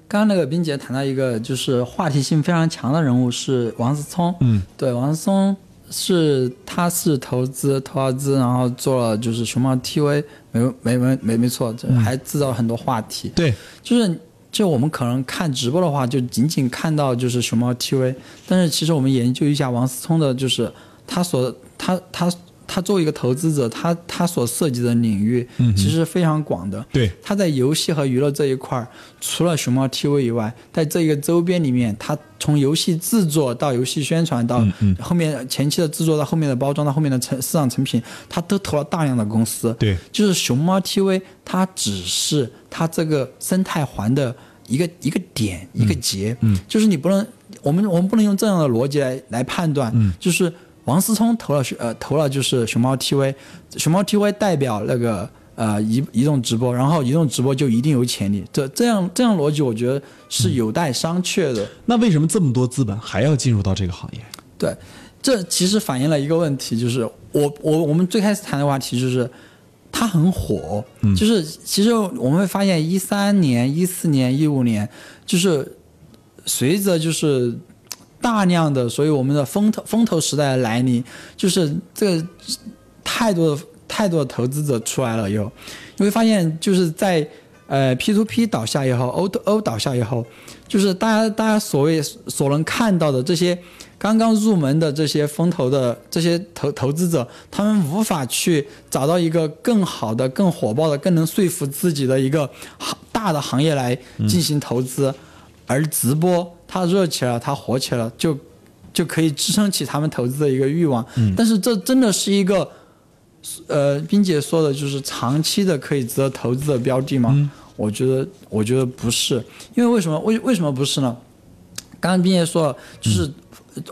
刚刚那个冰姐谈到一个就是话题性非常强的人物是王思聪，嗯，对，王思聪是他是投资投了资，然后做了就是熊猫 TV，没没没没没错，这还制造了很多话题，对，就是就我们可能看直播的话，就仅仅看到就是熊猫 TV，但是其实我们研究一下王思聪的，就是他所他他他作为一个投资者，他他所涉及的领域其实非常广的。对，他在游戏和娱乐这一块儿，除了熊猫 TV 以外，在这一个周边里面，他从游戏制作到游戏宣传到后面前期的制作到后面的包装到后面的成市场成品，他都投了大量的公司。对，就是熊猫 TV，它只是它这个生态环的一个一个点一个节。嗯，就是你不能，我们我们不能用这样的逻辑来来判断。嗯，就是王思聪投了呃投了就是熊猫 TV，熊猫 TV 代表那个呃移移动直播，然后移动直播就一定有潜力。这这样这样逻辑，我觉得是有待商榷的。那为什么这么多资本还要进入到这个行业？对，这其实反映了一个问题，就是我我我们最开始谈的话题就是。它很火，就是其实我们会发现，一三年、一四年、一五年，就是随着就是大量的，所以我们的风投风投时代的来临，就是这太多的太多的投资者出来了以后，你会发现，就是在呃 P to P 倒下以后，O to O 倒下以后，就是大家大家所谓所能看到的这些。刚刚入门的这些风投的这些投投资者，他们无法去找到一个更好的、更火爆的、更能说服自己的一个行大的行业来进行投资，而直播它热起来了，它火起来了，就就可以支撑起他们投资的一个欲望。但是这真的是一个，呃，冰姐说的就是长期的可以值得投资的标的吗？我觉得，我觉得不是，因为为什么？为为什么不是呢？刚刚冰姐说了，就是。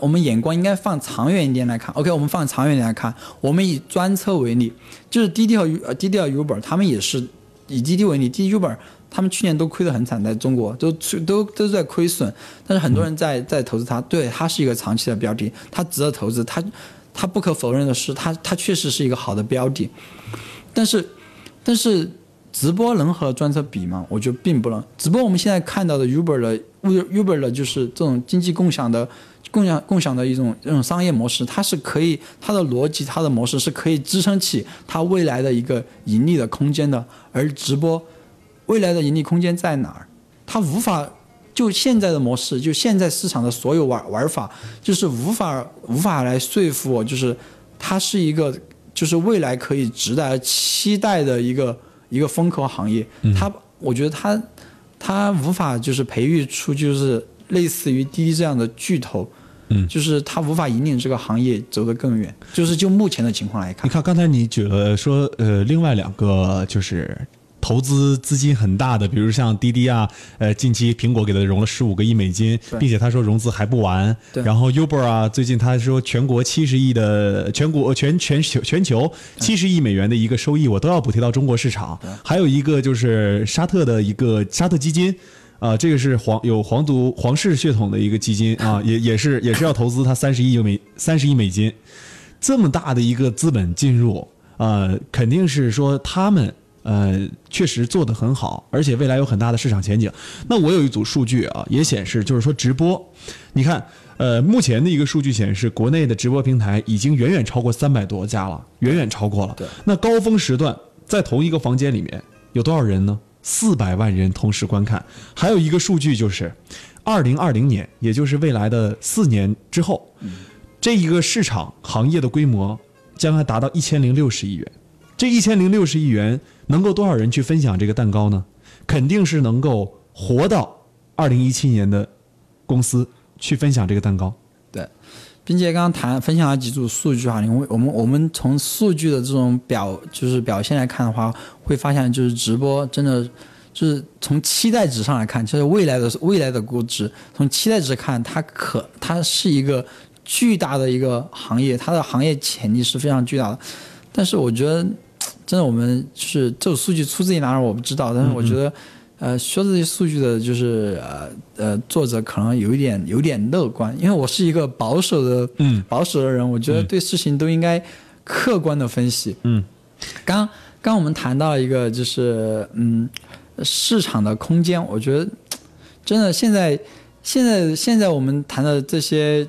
我们眼光应该放长远一点来看。OK，我们放长远一点来看。我们以专车为例，就是滴滴和呃滴滴和 Uber，他们也是以滴滴为例，滴滴 Uber 他们去年都亏得很惨，在中国都都都在亏损。但是很多人在在投资它，对它是一个长期的标的，它值得投资。它它不可否认的是，它它确实是一个好的标的。但是但是直播能和专车比吗？我觉得并不能。直播我们现在看到的 Uber 的 Uber 的就是这种经济共享的。共享共享的一种这种商业模式，它是可以，它的逻辑，它的模式是可以支撑起它未来的一个盈利的空间的。而直播未来的盈利空间在哪儿？它无法就现在的模式，就现在市场的所有玩玩法，就是无法无法来说服我，就是它是一个就是未来可以值得期待的一个一个风口行业。它，我觉得它它无法就是培育出就是类似于滴滴这样的巨头。嗯，就是它无法引领这个行业走得更远。就是就目前的情况来看，你看刚才你举了说，呃，另外两个就是投资资金很大的，比如像滴滴啊，呃，近期苹果给他融了十五个亿美金，并且他说融资还不完。然后 Uber 啊，最近他说全国七十亿的全国全全球全球七十亿美元的一个收益，我都要补贴到中国市场。还有一个就是沙特的一个沙特基金。啊，这个是皇有皇族皇室血统的一个基金啊，也也是也是要投资它三十亿美三十亿美金，这么大的一个资本进入，呃，肯定是说他们呃确实做得很好，而且未来有很大的市场前景。那我有一组数据啊，也显示就是说直播，你看，呃，目前的一个数据显示，国内的直播平台已经远远超过三百多家了，远远超过了。对。那高峰时段在同一个房间里面有多少人呢？四百万人同时观看，还有一个数据就是，二零二零年，也就是未来的四年之后，这一个市场行业的规模将要达到一千零六十亿元。这一千零六十亿元能够多少人去分享这个蛋糕呢？肯定是能够活到二零一七年的公司去分享这个蛋糕。对并且刚刚谈分享了几组数据哈，因为我们我们从数据的这种表就是表现来看的话，会发现就是直播真的就是从期待值上来看，就是未来的未来的估值，从期待值看，它可它是一个巨大的一个行业，它的行业潜力是非常巨大的。但是我觉得，真的我们就是这种数据出自于哪儿我不知道，但是我觉得。呃，说这些数据的，就是呃呃，作者可能有一点有点乐观，因为我是一个保守的，嗯，保守的人，我觉得对事情都应该客观的分析。嗯，刚刚我们谈到一个就是嗯市场的空间，我觉得真的现在现在现在我们谈的这些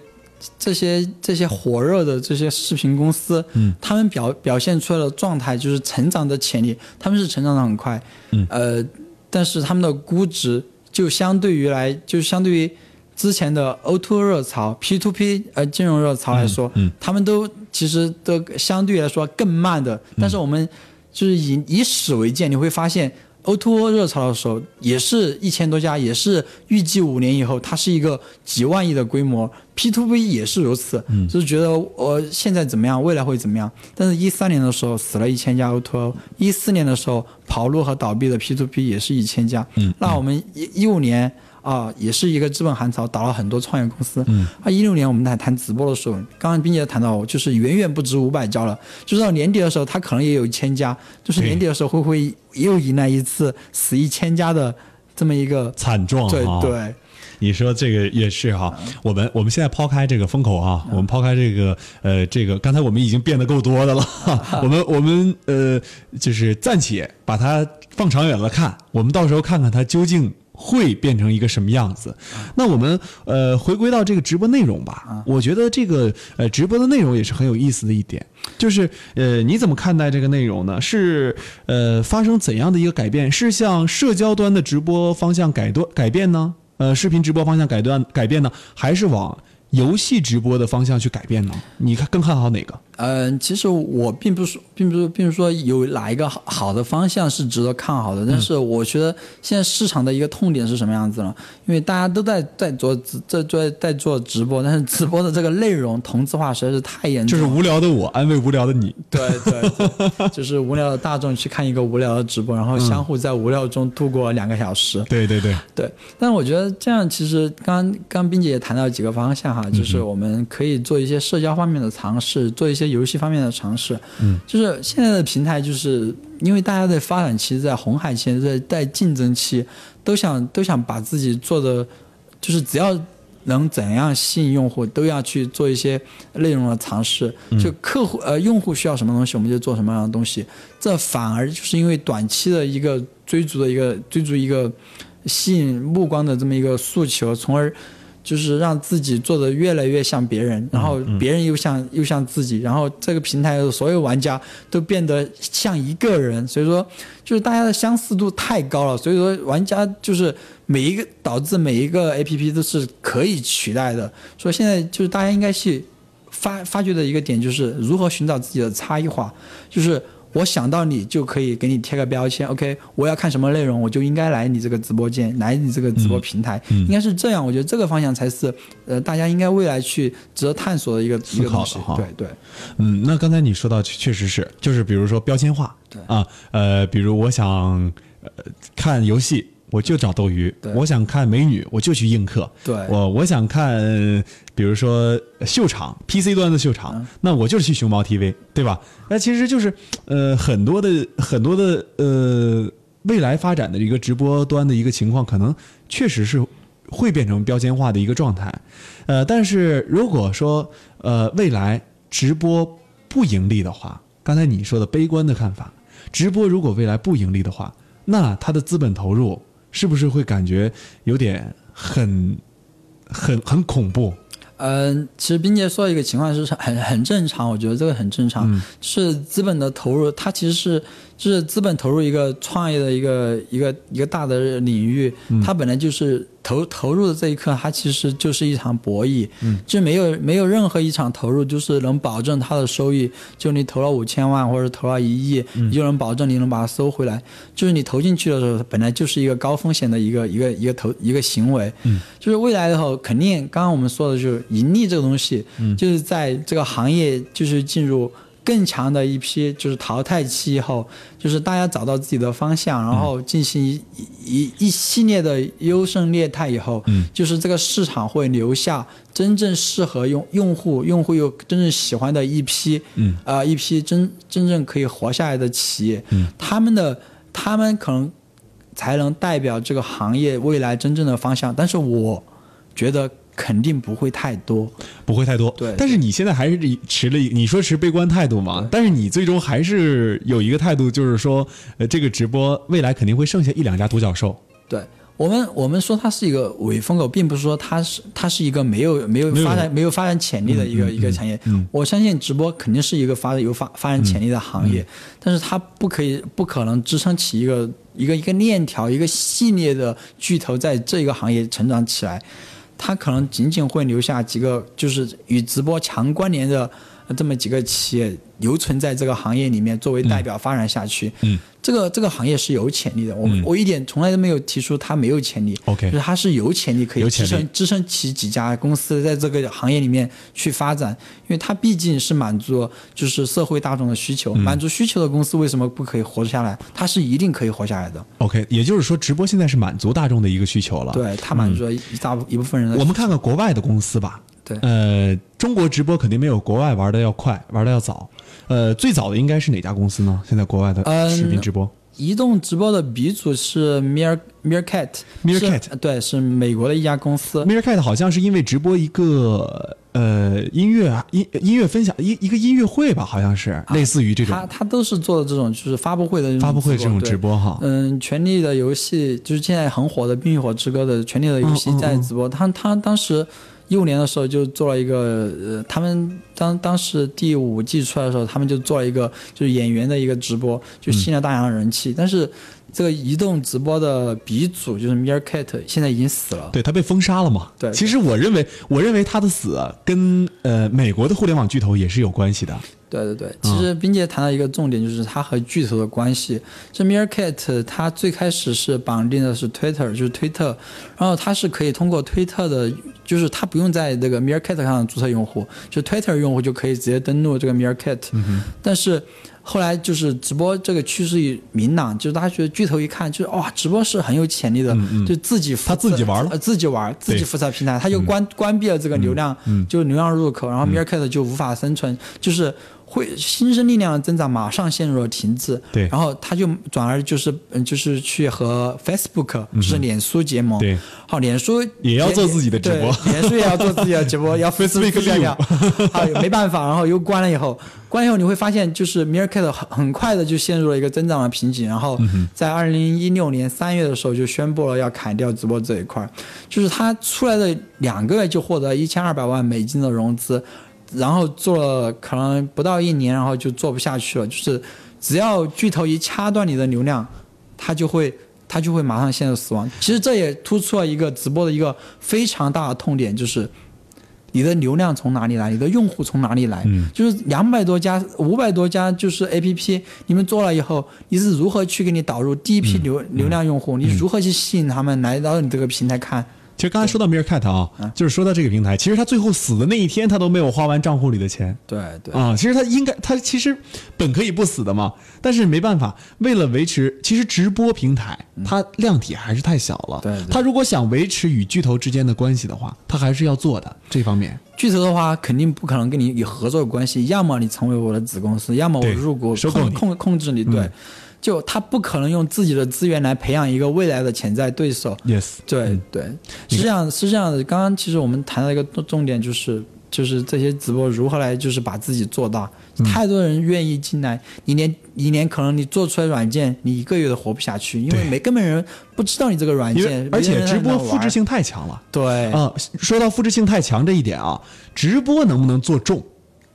这些这些火热的这些视频公司，嗯，他们表表现出来的状态就是成长的潜力，他们是成长的很快，嗯，呃。但是他们的估值就相对于来，就相对于之前的 O to 热潮、P to P 呃金融热潮来说，嗯，他们都其实都相对来说更慢的，但是我们就是以以史为鉴，你会发现。O2O 热潮的时候，也是一千多家，也是预计五年以后，它是一个几万亿的规模。P2P 也是如此，就是觉得我现在怎么样，未来会怎么样。但是，一三年的时候死了一千家 O2O，一四年的时候跑路和倒闭的 P2P 也是一千家。那我们一一五年。啊，也是一个资本寒潮，倒了很多创业公司。嗯，啊，一六年我们在谈直播的时候，刚刚冰姐谈到，就是远远不止五百家了。就是到年底的时候，它可能也有一千家。就是年底的时候，会不会又迎来一次死一千家的这么一个惨状？对对，你说这个也是哈。我们我们现在抛开这个风口啊，我们抛开这个呃这个，刚才我们已经变得够多的了。我们我们呃就是暂且把它放长远了看，我们到时候看看它究竟。会变成一个什么样子？那我们呃回归到这个直播内容吧。我觉得这个呃直播的内容也是很有意思的一点，就是呃你怎么看待这个内容呢？是呃发生怎样的一个改变？是向社交端的直播方向改多改变呢？呃视频直播方向改断改变呢？还是往游戏直播的方向去改变呢？你看更看好哪个？嗯，其实我并不是，并不是，并不是说有哪一个好好的方向是值得看好的。但是我觉得现在市场的一个痛点是什么样子呢？因为大家都在在做在在在做直播，但是直播的这个内容同质化实在是太严重。就是无聊的我安慰无聊的你。对对，就是无聊的大众去看一个无聊的直播，然后相互在无聊中度过两个小时。对对对对。但我觉得这样其实刚刚冰姐也谈到几个方向哈，就是我们可以做一些社交方面的尝试，做一些。游戏方面的尝试，嗯，就是现在的平台，就是因为大家在发展期在红海期，在在竞争期，都想都想把自己做的，就是只要能怎样吸引用户，都要去做一些内容的尝试。就客户呃用户需要什么东西，我们就做什么样的东西。这反而就是因为短期的一个追逐的一个追逐一个吸引目光的这么一个诉求，从而。就是让自己做的越来越像别人，然后别人又像又像自己，然后这个平台的所有玩家都变得像一个人，所以说就是大家的相似度太高了，所以说玩家就是每一个导致每一个 A P P 都是可以取代的，所以现在就是大家应该去发发掘的一个点就是如何寻找自己的差异化，就是。我想到你就可以给你贴个标签，OK，我要看什么内容，我就应该来你这个直播间，来你这个直播平台，应该是这样。我觉得这个方向才是，呃，大家应该未来去值得探索的一个思考的哈。对对，嗯，那刚才你说到确实是，就是比如说标签化，对啊，呃，比如我想呃看游戏。我就找斗鱼，我想看美女，我就去映客。对，我我想看，比如说秀场，PC 端的秀场，那我就是去熊猫 TV，对吧？那其实就是，呃，很多的很多的呃，未来发展的一个直播端的一个情况，可能确实是会变成标签化的一个状态。呃，但是如果说呃未来直播不盈利的话，刚才你说的悲观的看法，直播如果未来不盈利的话，那它的资本投入。是不是会感觉有点很、很、很恐怖？嗯，其实冰姐说的一个情况是很很正常，我觉得这个很正常，是资本的投入，它其实是。就是资本投入一个创业的一个一个一个大的领域，它本来就是投投入的这一刻，它其实就是一场博弈，就没有没有任何一场投入就是能保证它的收益。就你投了五千万或者投了一亿，你就能保证你能把它收回来。就是你投进去的时候，本来就是一个高风险的一个一个一个投一个行为。就是未来的话，肯定刚刚我们说的就是盈利这个东西，就是在这个行业就是进入。更强的一批就是淘汰期以后，就是大家找到自己的方向，然后进行一一一系列的优胜劣汰以后，就是这个市场会留下真正适合用用户，用户又真正喜欢的一批，啊一批真真正可以活下来的企业，他们的他们可能才能代表这个行业未来真正的方向。但是我觉得。肯定不会太多，不会太多。对，但是你现在还是持了你说持悲观态度嘛？但是你最终还是有一个态度，就是说，呃，这个直播未来肯定会剩下一两家独角兽。对我们，我们说它是一个伪风口，并不是说它是它是一个没有没有发展没有发展潜力的一个一个产业。我相信直播肯定是一个发有发发展潜力的行业，但是它不可以不可能支撑起一个一个一个链条一个系列的巨头在这一个行业成长起来。它可能仅仅会留下几个，就是与直播强关联的，这么几个企业留存在这个行业里面，作为代表发展下去。嗯，这个这个行业是有潜力的。我、我一点从来都没有提出它没有潜力。OK 就是它是有潜力可以支撑支撑起几家公司在这个行业里面去发展，因为它毕竟是满足就是社会大众的需嗯求，满足需求的公司为什么不可以活下来？它是一定可以活下来的。OK，也就是说，直播现在是满足大众的一个需求了。对，它满足了一大部一部分人的。我们看看国外的公司吧。对呃，中国直播肯定没有国外玩的要快，玩的要早。呃，最早的应该是哪家公司呢？现在国外的嗯视频直播，移动直播的鼻祖是 Meer Meerkat Meerkat 对，是美国的一家公司。Meerkat 好像是因为直播一个呃音乐啊音音乐分享一一个音乐会吧，好像是类似于这种他他都是做的这种就是发布会的发布会这种直播哈。嗯，《权力的游戏》就是现在很火的《冰与火之歌》的《权力的游戏在直播。他他当时一五年的时候就做了一个呃，他们当当时第五季出来的时候，他们就做了一个就是演员的一个直播，就吸引了大量的人气。但是这个移动直播的鼻祖就是 Meerkat，现在已经死了。对他被封杀了嘛？对其实我认为，我认为他的死啊跟呃美国的互联网巨头也是有关系的。对对对，其实冰姐谈到一个重点，就是它和巨头的关系。这 Meerkat 它最开始是绑定的是 Twitter，就是推特，然后它是可以通过推特的，就是它不用在这个 Meerkat 上注册用户，就 Twitter 用户就可以直接登录这个 Meerkat。但是后来就是直播这个趋势一明朗，就是大家觉得巨头一看就是哇，直播是很有潜力的，就自己他自己玩了？呃自己玩，自己对辐射平台，他就关、关闭了这个流量，就流量入口，然后 Meerkat 就无法生存，就是会新生力量的增长马上陷入了停滞，对。然后他就转而就是嗯就是去和 Facebook 就是脸书结盟，对，好，脸书也要做自己的直播。脸书也要做自己的直播，要 Facebook 自己要好没办法，然后又关了以后，关了以后你会发现就是 Meerkat 很很快的就陷入了一个增长的瓶颈，然后在二零一六年三月的时候就宣布了要砍掉直播这一块儿，就是他出来的两个月就获得一千二百万美金的融资。然后做了可能不到一年，然后就做不下去了。就是只要巨头一掐断你的流量，它就会它就会马上陷入死亡。其实这也突出了一个直播的一个非常大的痛点，就是你的流量从哪里来，你的用户从哪里来？就是两百多家、五百多家就是 A P P，你们做了以后，你是如何去给你导入第一批流、流量用户？你如何去吸引他们来到你这个平台看？其实刚才说到 Meerkat 啊，就是说到这个平台，其实他最后死的那一天，他都没有花完账户里的钱。对对啊，其实他应该，他其实本可以不死的嘛，但是没办法，为了维持，其实直播平台它量体还是太小了。对对他如果想维持与巨头之间的关系的话，他还是要做的这方面。巨头的话，肯定不可能跟你有合作关系，要么你成为我的子公司，要么我对入股收购你控控控制你。对，就他不可能用自己的资源来培养一个未来的潜在对手。Yes，对对，是这样是这样的。刚刚其实我们谈到一个重重点，就是就是这些直播如何来就是把自己做大。太多人愿意进来，你连你连可能你做出来软件，你一个月都活不下去，因为没根本人不知道你这个软件，而且直播复制性太强了。对啊，说到复制性太强这一点啊，直播能不能做重？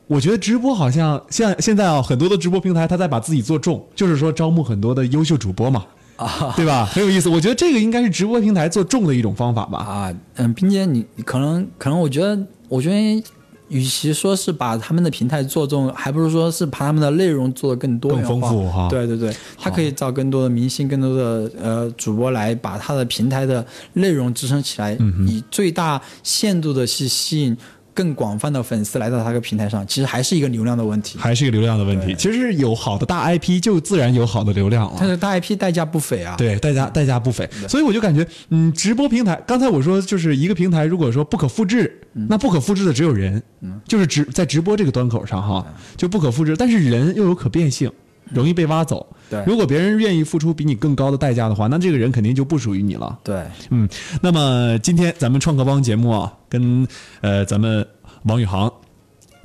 我觉得直播好像像现在啊，很多的直播平台，他在把自己做重，就是说招募很多的优秀主播嘛，啊对吧？很有意思。我觉得这个应该是直播平台做重的一种方法吧。啊，嗯，并且你你可能可能我觉得，我觉得与其说是把他们的平台做重，还不如说是把他们的内容做得更多、更丰富哈对对对，他可以找更多的明星、更多的呃主播来把他的平台的内容支撑起来，嗯以最大限度的去吸引更广泛的粉丝来到他这个平台上。其实还是一个流量的问题。还是一个流量的问题。其实有好的大 IP，就自然有好的流量了。但是大 IP 代价不菲啊。对，代价代价不菲，所以我就感觉，嗯，直播平台，刚才我说就是一个平台，如果说不可复制，那不可复制的只有人，就是直在直播这个端口上哈，就不可复制，但是人又有可变性，容易被挖走。对如果别人愿意付出比你更高的代价的话，那这个人肯定就不属于你了。对，嗯，那么今天咱们创客帮节目啊，跟呃咱们王宇航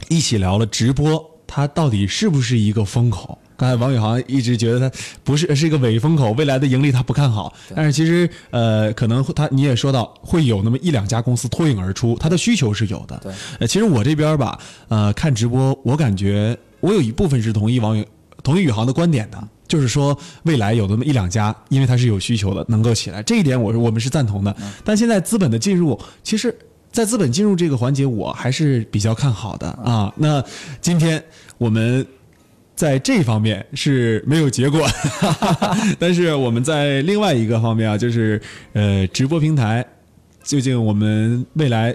一起聊了直播，它到底是不是一个风口？刚才王宇航一直觉得它不是是一个伪风口，未来的盈利他不看好。但是其实呃，可能他你也说到会有那么一两家公司脱颖而出，它的需求是有的。对，呃，其实我这边吧，呃，看直播，我感觉我有一部分是同意王宇同意宇航的观点的。就是说，未来有那么一两家，因为它是有需求的，能够起来，这一点我我们是赞同的。但现在资本的进入，其实在资本进入这个环节，我还是比较看好的啊。那今天我们。在这方面是没有结果，但是我们在另外一个方面啊，就是呃直播平台，究竟我们未来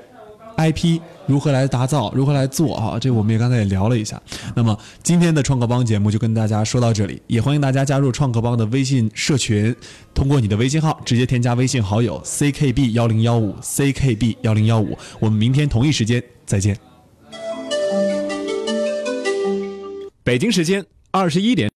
IP 如何来打造，如何来做哈？这我们也刚才也聊了一下。那么今天的创客帮节目就跟大家说到这里，也欢迎大家加入创客帮的微信社群，通过你的微信号直接添加微信好友 ckb 幺零幺五 ckb 幺零幺五，我们明天同一时间再见。北京时间二十一点。